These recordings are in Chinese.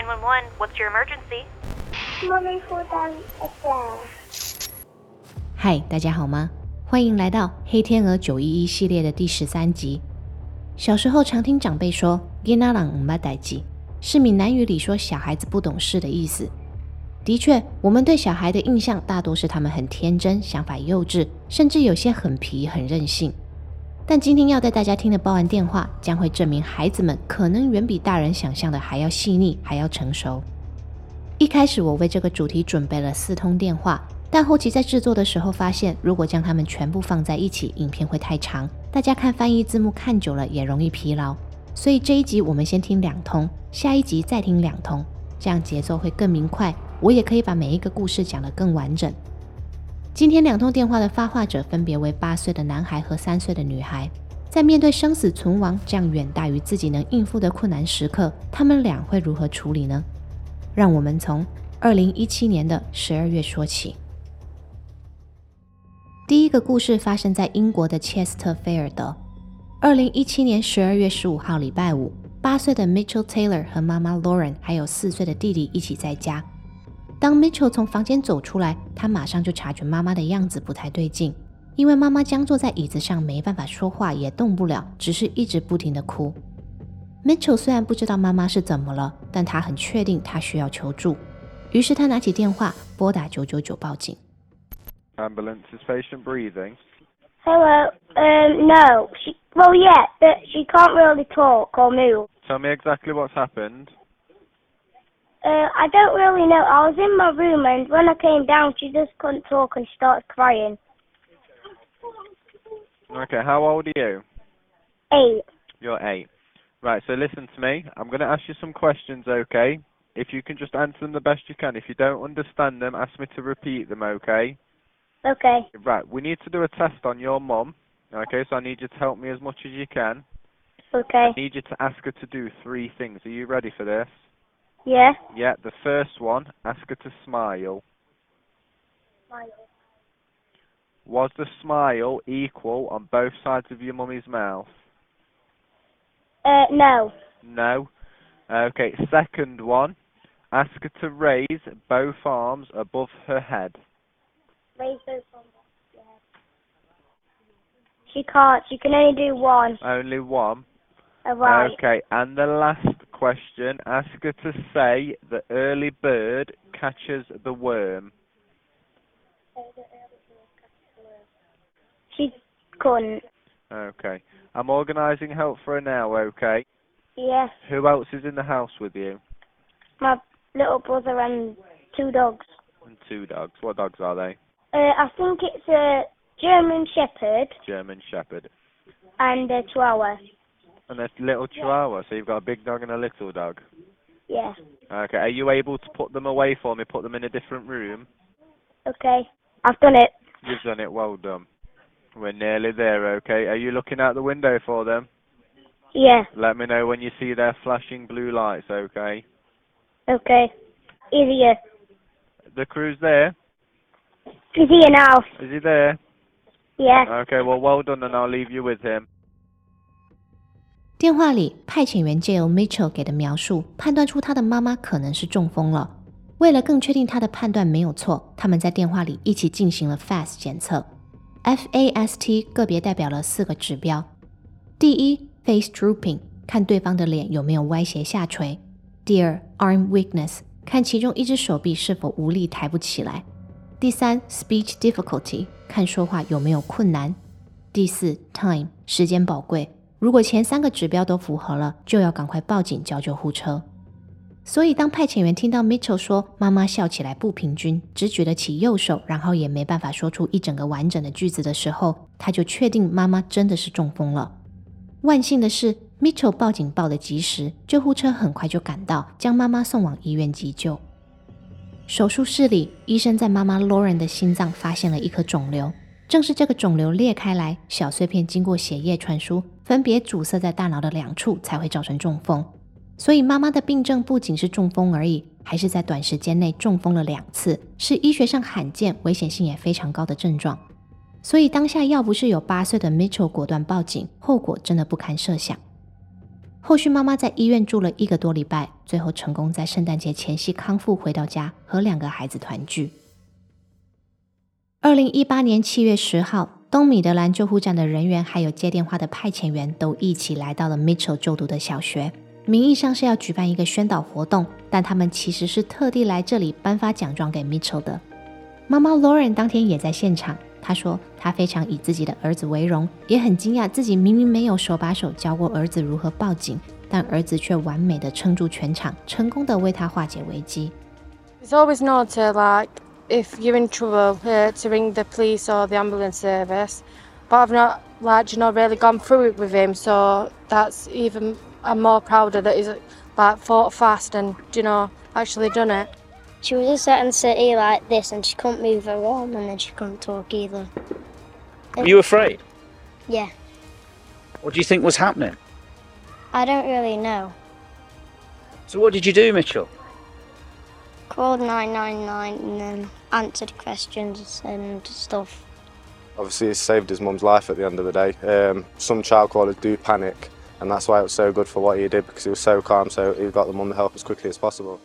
911, what's your emergency? Mommy fall down a stair. 嗨，大家好吗？欢迎来到《黑天鹅九一一》系列的第十三集。小时候常听长辈说“囡仔人唔捌代志”，是闽南语里说小孩子不懂事的意思。的确，我们对小孩的印象大多是他们很天真、想法幼稚，甚至有些很皮、很任性。但今天要带大家听的报案电话，将会证明孩子们可能远比大人想象的还要细腻，还要成熟。一开始我为这个主题准备了四通电话，但后期在制作的时候发现，如果将它们全部放在一起，影片会太长，大家看翻译字幕看久了也容易疲劳。所以这一集我们先听两通，下一集再听两通，这样节奏会更明快，我也可以把每一个故事讲得更完整。今天两通电话的发话者分别为八岁的男孩和三岁的女孩，在面对生死存亡这样远大于自己能应付的困难时刻，他们俩会如何处理呢？让我们从二零一七年的十二月说起。第一个故事发生在英国的切斯特菲尔德。二零一七年十二月十五号，礼拜五，八岁的 Mitchell Taylor 和妈妈 Lauren 还有四岁的弟弟一起在家。当 Mitchell 从房间走出来，他马上就察觉妈妈的样子不太对劲，因为妈妈僵坐在椅子上，没办法说话，也动不了，只是一直不停的哭。Mitchell 虽然不知道妈妈是怎么了，但他很确定他需要求助，于是他拿起电话拨打九九九报警。Ambulance is patient breathing. Hello. Um, no. She. Well, yeah, but she can't really talk or move. Tell me exactly what's happened. Uh, I don't really know. I was in my room, and when I came down, she just couldn't talk and started crying. Okay, how old are you? Eight. You're eight. Right, so listen to me. I'm going to ask you some questions, okay? If you can just answer them the best you can. If you don't understand them, ask me to repeat them, okay? Okay. Right, we need to do a test on your mum. Okay, so I need you to help me as much as you can. Okay. I need you to ask her to do three things. Are you ready for this? Yeah. Yeah, the first one, ask her to smile. Smile. Was the smile equal on both sides of your mummy's mouth? Uh, no. No. Okay, second one. Ask her to raise both arms above her head. Raise both arms. Yeah. She can't. She can only do one. Only one. Right. Okay, and the last question. Ask her to say the early bird catches the worm. She couldn't. Okay. I'm organising help for her now, okay? Yeah. Who else is in the house with you? My little brother and two dogs. And two dogs. What dogs are they? Uh, I think it's a German Shepherd German Shepherd. and a Chihuahua. And a little Chihuahua. So you've got a big dog and a little dog. Yeah. Okay. Are you able to put them away for me? Put them in a different room? Okay. I've done it. You've done it. Well done. We're nearly there, okay? Are you looking out the window for them? Yeah. Let me know when you see their flashing blue lights, okay? Okay. He's here. The crew's there? He's here now. Is he there? Yeah. Okay, well, well done, and I'll leave you with him. 电话里，派遣员借由 Mitchell 给的描述，判断出他的妈妈可能是中风了。为了更确定他的判断没有错，他们在电话里一起进行了 FAST 检测。FAST 个别代表了四个指标：第一，face drooping，看对方的脸有没有歪斜下垂；第二，arm weakness，看其中一只手臂是否无力抬不起来；第三，speech difficulty，看说话有没有困难；第四，time，时间宝贵。如果前三个指标都符合了，就要赶快报警叫救护车。所以，当派遣员听到 Mitchell 说妈妈笑起来不平均，只举得起右手，然后也没办法说出一整个完整的句子的时候，他就确定妈妈真的是中风了。万幸的是，Mitchell 报警报得及时，救护车很快就赶到，将妈妈送往医院急救。手术室里，医生在妈妈 Lauren 的心脏发现了一颗肿瘤，正是这个肿瘤裂开来，小碎片经过血液传输，分别阻塞在大脑的两处，才会造成中风。所以妈妈的病症不仅是中风而已，还是在短时间内中风了两次，是医学上罕见、危险性也非常高的症状。所以当下要不是有八岁的 Mitchell 果断报警，后果真的不堪设想。后续妈妈在医院住了一个多礼拜，最后成功在圣诞节前夕康复，回到家和两个孩子团聚。二零一八年七月十号，东米德兰救护站的人员还有接电话的派遣员都一起来到了 Mitchell 就读的小学，名义上是要举办一个宣导活动，但他们其实是特地来这里颁发奖状给 Mitchell 的。妈妈 Lauren 当天也在现场。她说：“她非常以自己的儿子为荣，也很惊讶自己明明没有手把手教过儿子如何报警，但儿子却完美的撑住全场，成功的为他化解危机。” It's always not if you're in trouble uh, to ring the police or the ambulance service, but I've not like you know really gone through it with him, so that's even I'm more prouder that he's like fought fast and you know actually done it. She was just sat and sitting like this and she couldn't move her arm and then she couldn't talk either. Were you afraid? Yeah. What do you think was happening? I don't really know. So what did you do, Mitchell? Called 999 and then answered questions and stuff. Obviously, it saved his mum's life at the end of the day. Um, some child callers do panic, and that's why it was so good for what he did because he was so calm, so he got the mum the help as quickly as possible.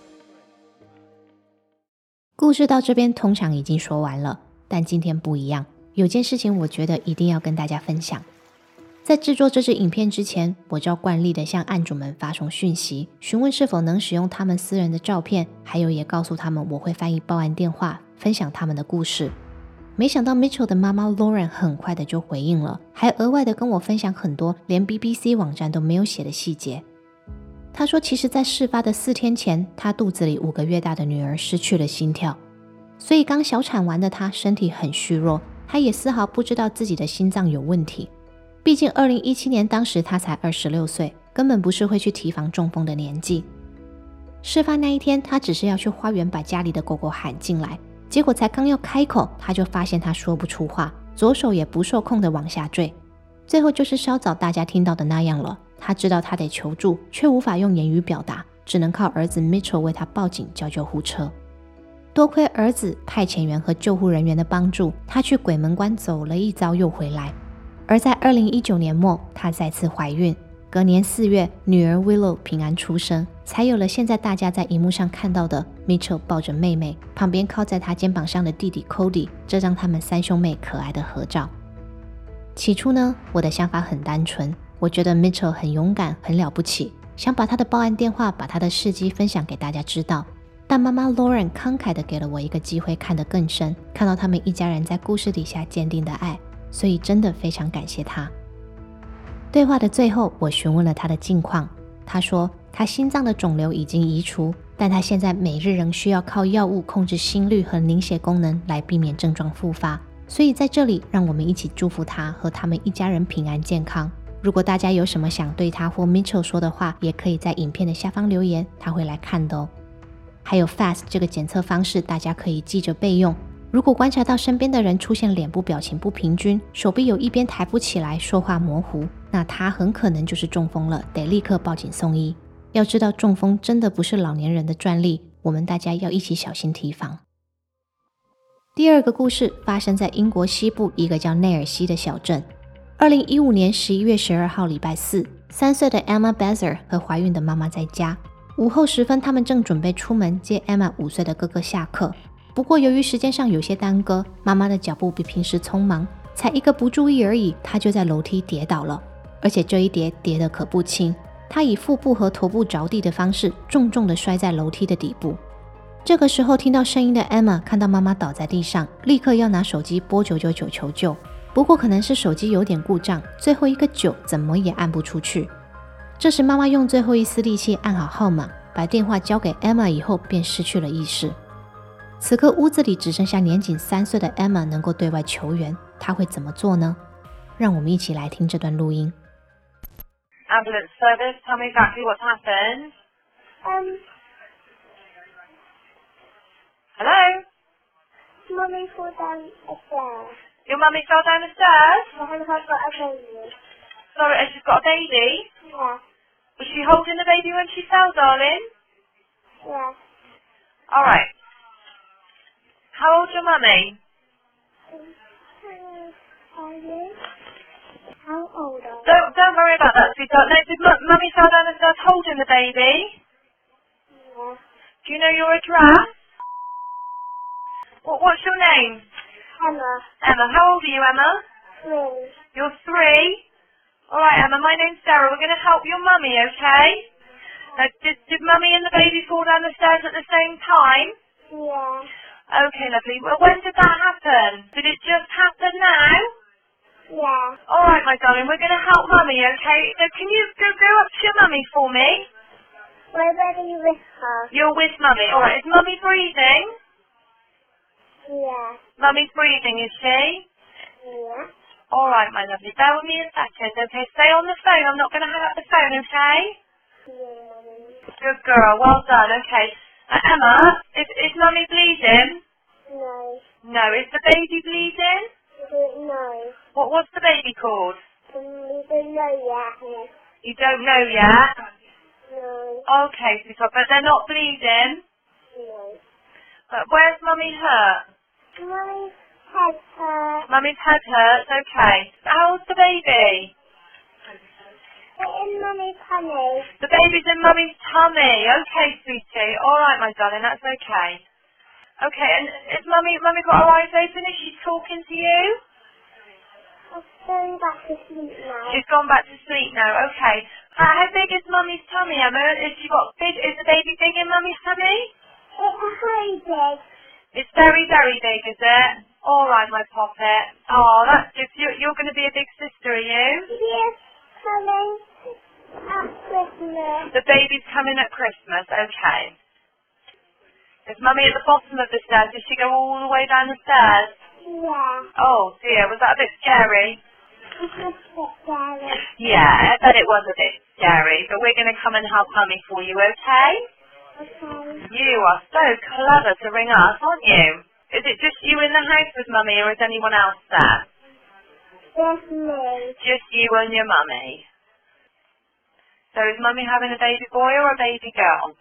故事到这边通常已经说完了，但今天不一样，有件事情我觉得一定要跟大家分享。 在制作这支影片之前，我照惯例的向案主们发送讯息，询问是否能使用他们私人的照片，还有也告诉他们我会翻译报案电话，分享他们的故事。没想到 Mitchell 的妈妈 Lauren 很快的就回应了，还额外的跟我分享很多连 BBC 网站都没有写的细节。他说：“其实，在事发的四天前，他肚子里五个月大的女儿失去了心跳，所以刚小产完的他身体很虚弱。他也丝毫不知道自己的心脏有问题。毕竟，二零一七年当时他才二十六岁，根本不是会去提防中风的年纪。事发那一天，他只是要去花园把家里的狗狗喊进来，结果才刚要开口，他就发现他说不出话，左手也不受控的往下坠，最后就是稍早大家听到的那样了。”他知道他得求助，却无法用言语表达，只能靠儿子 Mitchell 为他报警叫救护车。多亏儿子、派遣员和救护人员的帮助，他去鬼门关走了一遭又回来。而在二零一九年末，她再次怀孕，隔年四月，女儿 Willow 平安出生，才有了现在大家在荧幕上看到的 Mitchell 抱着妹妹，旁边靠在他肩膀上的弟弟 Cody 这张他们三兄妹可爱的合照。起初呢，我的想法很单纯。我觉得 Mitchell 很勇敢，很了不起，想把他的报案电话、把他的事迹分享给大家知道。但妈妈 Lauren 慷慨地给了我一个机会，看得更深，看到他们一家人在故事底下坚定的爱，所以真的非常感谢他。对话的最后，我询问了他的近况，他说他心脏的肿瘤已经移除，但他现在每日仍需要靠药物控制心率和凝血功能来避免症状复发。所以在这里，让我们一起祝福他和他们一家人平安健康。如果大家有什么想对他或 Mitchell 说的话，也可以在影片的下方留言，他会来看的哦。还有 FAST 这个检测方式，大家可以记着备用。如果观察到身边的人出现脸部表情不平均，手臂有一边抬不起来，说话模糊，那他很可能就是中风了，得立刻报警送医。要知道，中风真的不是老年人的专利，我们大家要一起小心提防。第二个故事发生在英国西部一个叫内尔西的小镇。二零一五年十一月十二号，礼拜四，三岁的 Emma Bezer 和怀孕的妈妈在家。午后时分，他们正准备出门接 Emma 五岁的哥哥下课。不过，由于时间上有些耽搁，妈妈的脚步比平时匆忙，才一个不注意而已，她就在楼梯跌倒了。而且这一跌跌得可不轻，她以腹部和头部着地的方式，重重地摔在楼梯的底部。这个时候，听到声音的 Emma 看到妈妈倒在地上，立刻要拿手机拨九九九求救。不过可能是手机有点故障，最后一个九怎么也按不出去。这时妈妈用最后一丝力气按好号码，把电话交给 Emma 以后，便失去了意识。此刻屋子里只剩下年仅三岁的 Emma 能够对外求援，她会怎么做呢？让我们一起来听这段录音。Ambulance service, tell me exactly what's happened. Um, Hello? Mummy fall down a stairs. Your mummy fell down the stairs? I have got a baby. Sorry, and she's got a baby? Yeah, Was she holding the baby when she fell, darling? yeah. Alright. How old's your mummy? Um, How old are you? Don't don't worry about that, sweetheart. No, did mu- mummy fell down the stairs holding the baby? Yeah. Do you know your address? What, what's your name? Emma. Emma. How old are you, Emma? Three. You're three. All right, Emma. My name's Sarah. We're going to help your mummy, okay? Now, did did mummy and the baby fall down the stairs at the same time? Yeah. Okay, lovely. Well, when did that happen? Did it just happen now? Yeah. All right, my darling. We're going to help mummy, okay? So can you go go up to your mummy for me? Where are you with her? You're with mummy. All right. Is mummy breathing? Yeah. Mummy's breathing, is she? Yeah. All right, my lovely. Bear with me a second, okay? Stay on the phone. I'm not going to hang up the phone, okay? Yeah, Mummy. Good girl. Well done. Okay. Uh, Emma, is is mummy bleeding? No. No. Is the baby bleeding? No. What what's the baby called? We don't know yet. You don't know yet. No. Okay, sweetheart, but they're not bleeding. No. But where's mummy hurt? Mummy's head hurt. Mummy's head hurts. Okay. How's the baby? In Mummy's tummy. The baby's in mummy's tummy. Okay, sweetie. All right, my darling. That's okay. Okay, and is mummy mummy got her eyes open? Is she talking to you? I'm going back to sleep now. She's gone back to sleep now. Okay. How, how big is mummy's tummy, Emma? Is she got big? Is the baby big in mummy's tummy? It's very big. It's very very big, is it? All right, my poppet. Oh, that's good. You're, you're going to be a big sister, are you? Yes, coming at Christmas. The baby's coming at Christmas. Okay. Is mummy at the bottom of the stairs? Did she go all the way down the stairs? Yeah. Oh dear, was that a bit scary? It's a bit scary. Yeah, I bet it was a bit scary, but we're going to come and help mummy for you, okay? Okay. You are so clever to ring us, aren't you? Is it just you in the house with mummy or is anyone else there? Yes, me. Just you and your mummy. So is mummy having a baby boy or a baby girl?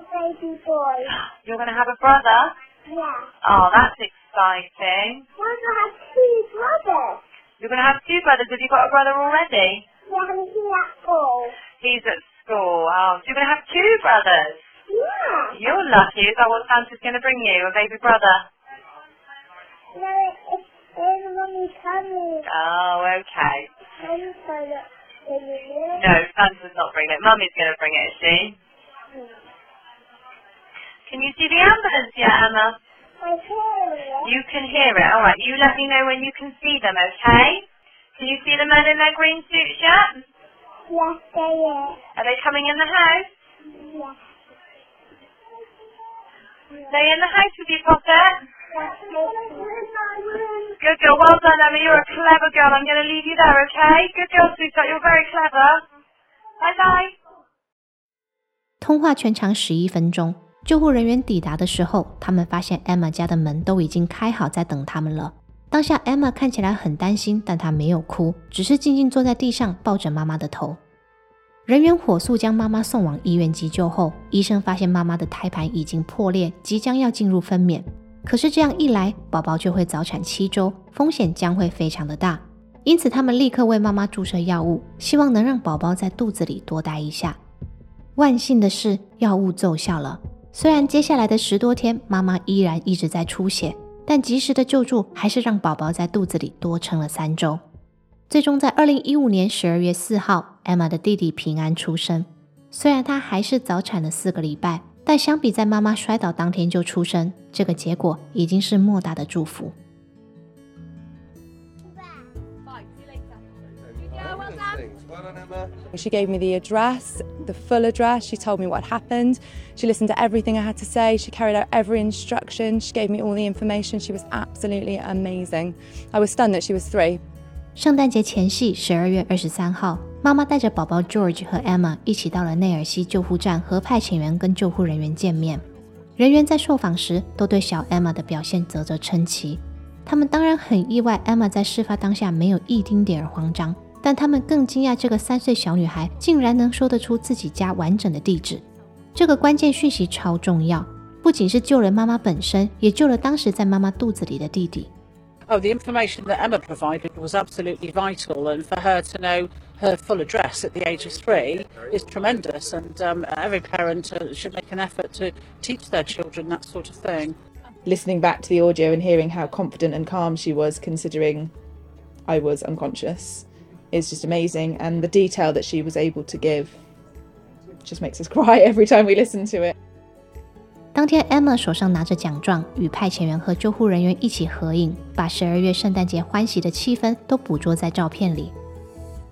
A baby boy. You're going to have a brother? Yeah. Oh, that's exciting. Mama has two brothers. You're going to have two brothers. Have you got a brother already? Yeah, he's at school. He's at school. Oh, so you're going to have two brothers. Yeah. You're lucky. Is that what Santa's going to bring you? A baby brother? No, it's tummy. Oh, okay. Sorry. No, Santa's not bringing it. Mummy's going to bring it, is she? Can you see the ambulance yet, Emma? I hear it. You can hear it. All right. You let me know when you can see them, okay? Can you see the men in their green suits yet? Yes, they is. Are they coming in the house? Yes. They in the house with you, Poppet? Yes, they Good girl. Well done, Emma. You're a clever girl. I'm going to leave you there, okay? Good girl, sweetheart. You're very clever. Bye-bye. 通话全长十一分钟。救护人员抵达的时候，他们发现 Emma 家的门都已经开好，在等他们了。当下 Emma 看起来很担心，但她没有哭，只是静静坐在地上，抱着妈妈的头。人员火速将妈妈送往医院急救后，医生发现妈妈的胎盘已经破裂，即将要进入分娩。可是这样一来，宝宝就会早产七周，风险将会非常的大。因此，他们立刻为妈妈注射药物，希望能让宝宝在肚子里多待一下。万幸的是，药物奏效了。虽然接下来的十多天，妈妈依然一直在出血，但及时的救助还是让宝宝在肚子里多撑了三周。最终在二零一五年十二月四号，Emma 的弟弟平安出生。虽然他还是早产了四个礼拜，但相比在妈妈摔倒当天就出生，这个结果已经是莫大的祝福。 She gave me the address, the full address. She told me what happened. She listened to everything I had to say. She carried out every instruction. She gave me all the information. She was absolutely amazing. I was stunned that she was three. 圣诞节前夕，十二月二十三号， 妈妈带着宝宝 George 和 Emma 一起到了内尔西救护站和派遣员跟救护人员见面。人员在受访时都对小 Emma 的表现啧啧称奇。他们当然很意外，Emma 在事发当下没有一丁点儿慌张，但他们更惊讶这个三岁小女孩竟然能说得出自己家完整的地址。这个关键讯息超重要，不仅是救了妈妈本身，也救了当时在妈妈肚子里的弟弟。Oh, the information that Emma provided was absolutely vital, and for her to know her full address at the age of three is tremendous. And um, every parent uh, should make an effort to teach their children that sort of thing. Listening back to the audio and hearing how confident and calm she was, considering I was unconscious, is just amazing. And the detail that she was able to give just makes us cry every time we listen to it. 当天，Emma 手上拿着奖状，与派遣员和救护人员一起合影，把十二月圣诞节欢喜的气氛都捕捉在照片里。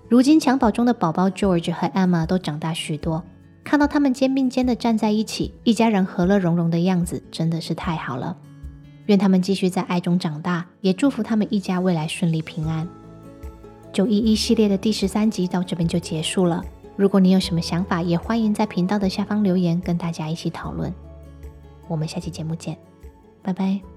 如今襁褓中的宝宝 George 和 Emma 都长大许多，看到他们肩并肩的站在一起，一家人和乐融融的样子，真的是太好了。愿他们继续在爱中长大，也祝福他们一家未来顺利平安。九一一系列的第十三集到这边就结束了。如果你有什么想法，也欢迎在频道的下方留言，跟大家一起讨论。我们下期节目见，拜拜。